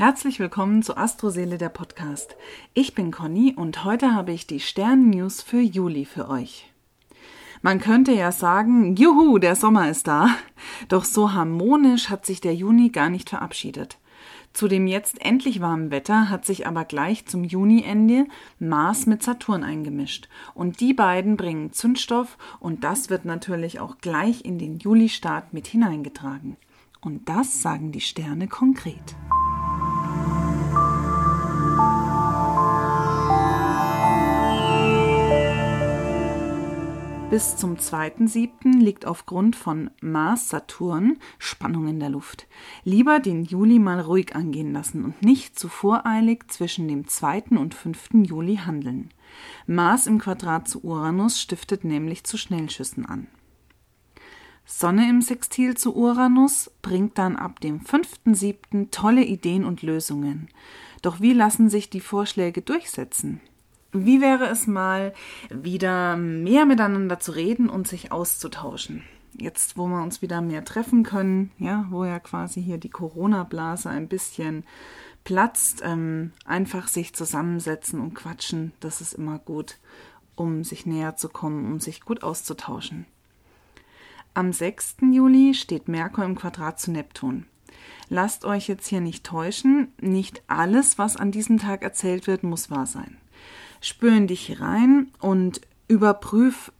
Herzlich willkommen zu Astroseele der Podcast. Ich bin Conny und heute habe ich die Stern-News für Juli für euch. Man könnte ja sagen, juhu, der Sommer ist da. Doch so harmonisch hat sich der Juni gar nicht verabschiedet. Zu dem jetzt endlich warmen Wetter hat sich aber gleich zum Juniende Mars mit Saturn eingemischt. Und die beiden bringen Zündstoff und das wird natürlich auch gleich in den Julistart mit hineingetragen. Und das sagen die Sterne konkret. Bis zum 2.7. liegt aufgrund von Mars-Saturn Spannung in der Luft. Lieber den Juli mal ruhig angehen lassen und nicht zu voreilig zwischen dem 2. und 5. Juli handeln. Mars im Quadrat zu Uranus stiftet nämlich zu Schnellschüssen an. Sonne im Sextil zu Uranus bringt dann ab dem 5.7. tolle Ideen und Lösungen. Doch wie lassen sich die Vorschläge durchsetzen? Wie wäre es mal, wieder mehr miteinander zu reden und sich auszutauschen? Jetzt, wo wir uns wieder mehr treffen können, ja, wo ja quasi hier die Corona-Blase ein bisschen platzt, ähm, einfach sich zusammensetzen und quatschen, das ist immer gut, um sich näher zu kommen, um sich gut auszutauschen. Am 6. Juli steht Merkur im Quadrat zu Neptun. Lasst euch jetzt hier nicht täuschen, nicht alles, was an diesem Tag erzählt wird, muss wahr sein spür in dich rein und überprüf,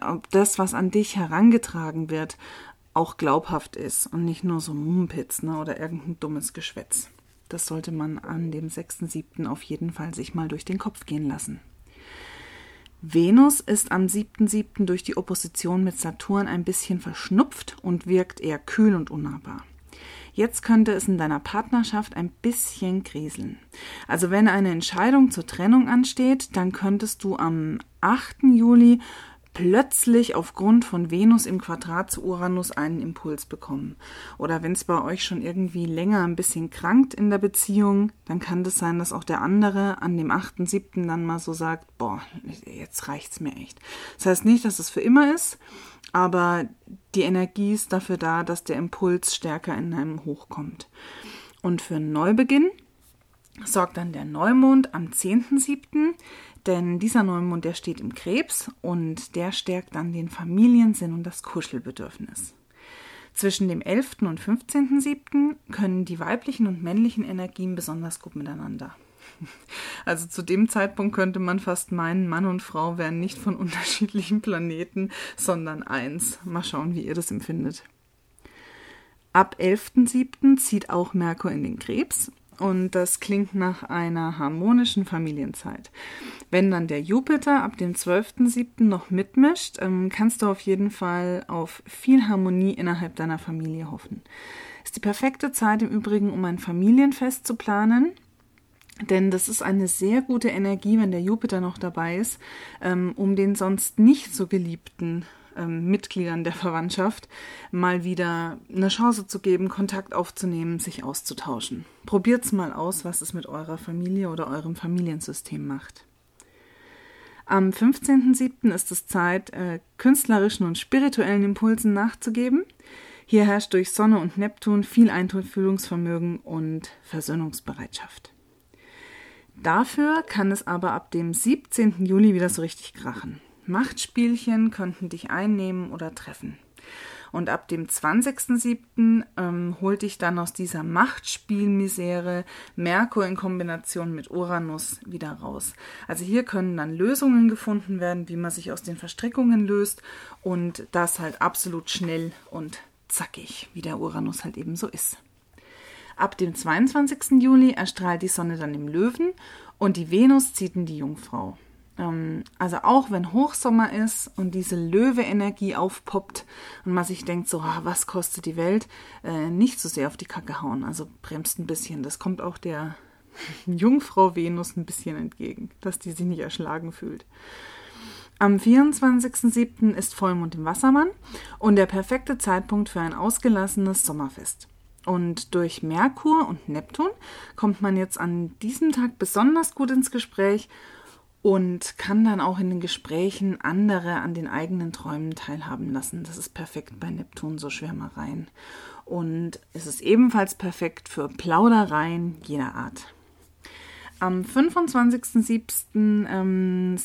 ob das, was an dich herangetragen wird, auch glaubhaft ist und nicht nur so Mumpitz ne, oder irgendein dummes Geschwätz. Das sollte man an dem 6.7. auf jeden Fall sich mal durch den Kopf gehen lassen. Venus ist am 7.7. durch die Opposition mit Saturn ein bisschen verschnupft und wirkt eher kühl und unnahbar. Jetzt könnte es in deiner Partnerschaft ein bisschen kriseln. Also wenn eine Entscheidung zur Trennung ansteht, dann könntest du am 8. Juli plötzlich aufgrund von Venus im Quadrat zu Uranus einen Impuls bekommen. Oder wenn es bei euch schon irgendwie länger ein bisschen krankt in der Beziehung, dann kann das sein, dass auch der andere an dem 8.7. dann mal so sagt, boah, jetzt reicht's mir echt. Das heißt nicht, dass es für immer ist, aber die Energie ist dafür da, dass der Impuls stärker in einem hochkommt. Und für einen Neubeginn sorgt dann der Neumond am 10.7., denn dieser Neumond, der steht im Krebs und der stärkt dann den Familiensinn und das Kuschelbedürfnis. Zwischen dem 11. und 15.7. können die weiblichen und männlichen Energien besonders gut miteinander. Also zu dem Zeitpunkt könnte man fast meinen, Mann und Frau wären nicht von unterschiedlichen Planeten, sondern eins. Mal schauen, wie ihr das empfindet. Ab 11.07. zieht auch Merkur in den Krebs und das klingt nach einer harmonischen Familienzeit. Wenn dann der Jupiter ab dem 12.07. noch mitmischt, ähm, kannst du auf jeden Fall auf viel Harmonie innerhalb deiner Familie hoffen. Ist die perfekte Zeit im Übrigen, um ein Familienfest zu planen. Denn das ist eine sehr gute Energie, wenn der Jupiter noch dabei ist, ähm, um den sonst nicht so geliebten ähm, Mitgliedern der Verwandtschaft mal wieder eine Chance zu geben, Kontakt aufzunehmen, sich auszutauschen. Probiert's mal aus, was es mit eurer Familie oder eurem Familiensystem macht. Am 15.07. ist es Zeit, äh, künstlerischen und spirituellen Impulsen nachzugeben. Hier herrscht durch Sonne und Neptun viel Einfühlungsvermögen und Versöhnungsbereitschaft. Dafür kann es aber ab dem 17. Juli wieder so richtig krachen. Machtspielchen könnten dich einnehmen oder treffen. Und ab dem 20.07. Ähm, holt dich dann aus dieser Machtspielmisere Merkur in Kombination mit Uranus wieder raus. Also hier können dann Lösungen gefunden werden, wie man sich aus den Verstrickungen löst und das halt absolut schnell und zackig, wie der Uranus halt eben so ist. Ab dem 22. Juli erstrahlt die Sonne dann im Löwen und die Venus zieht in die Jungfrau. Ähm, also auch wenn Hochsommer ist und diese Löwe-Energie aufpoppt und man sich denkt, so, ah, was kostet die Welt, äh, nicht so sehr auf die Kacke hauen. Also bremst ein bisschen. Das kommt auch der Jungfrau Venus ein bisschen entgegen, dass die sich nicht erschlagen fühlt. Am 24.07. ist Vollmond im Wassermann und der perfekte Zeitpunkt für ein ausgelassenes Sommerfest. Und durch Merkur und Neptun kommt man jetzt an diesem Tag besonders gut ins Gespräch und kann dann auch in den Gesprächen andere an den eigenen Träumen teilhaben lassen. Das ist perfekt bei Neptun, so Schwärmereien. Und es ist ebenfalls perfekt für Plaudereien jeder Art. Am 25.07. Ähm,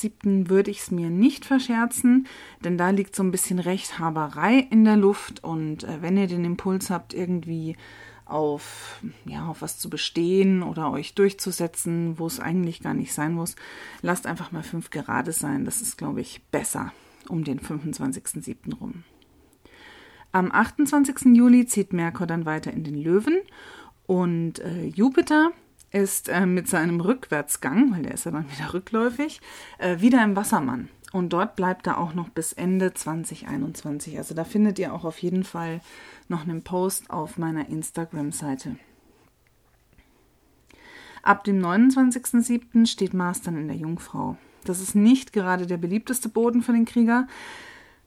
würde ich es mir nicht verscherzen, denn da liegt so ein bisschen Rechthaberei in der Luft und äh, wenn ihr den Impuls habt, irgendwie auf, ja, auf was zu bestehen oder euch durchzusetzen, wo es eigentlich gar nicht sein muss, lasst einfach mal fünf gerade sein. Das ist, glaube ich, besser um den 25.07. rum. Am 28. Juli zieht Merkur dann weiter in den Löwen und äh, Jupiter ist äh, mit seinem Rückwärtsgang, weil der ist ja dann wieder rückläufig, äh, wieder im Wassermann. Und dort bleibt er auch noch bis Ende 2021. Also da findet ihr auch auf jeden Fall noch einen Post auf meiner Instagram-Seite. Ab dem 29.07. steht Mars dann in der Jungfrau. Das ist nicht gerade der beliebteste Boden für den Krieger,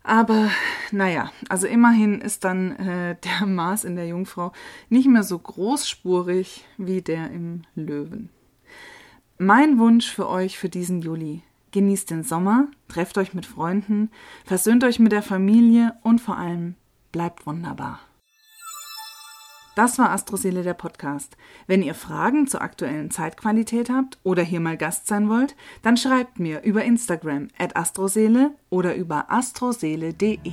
aber naja, also immerhin ist dann äh, der Mars in der Jungfrau nicht mehr so großspurig wie der im Löwen. Mein Wunsch für euch für diesen Juli. Genießt den Sommer, trefft euch mit Freunden, versöhnt euch mit der Familie und vor allem bleibt wunderbar. Das war Astroseele der Podcast. Wenn ihr Fragen zur aktuellen Zeitqualität habt oder hier mal Gast sein wollt, dann schreibt mir über Instagram at astroseele oder über astroseele.de.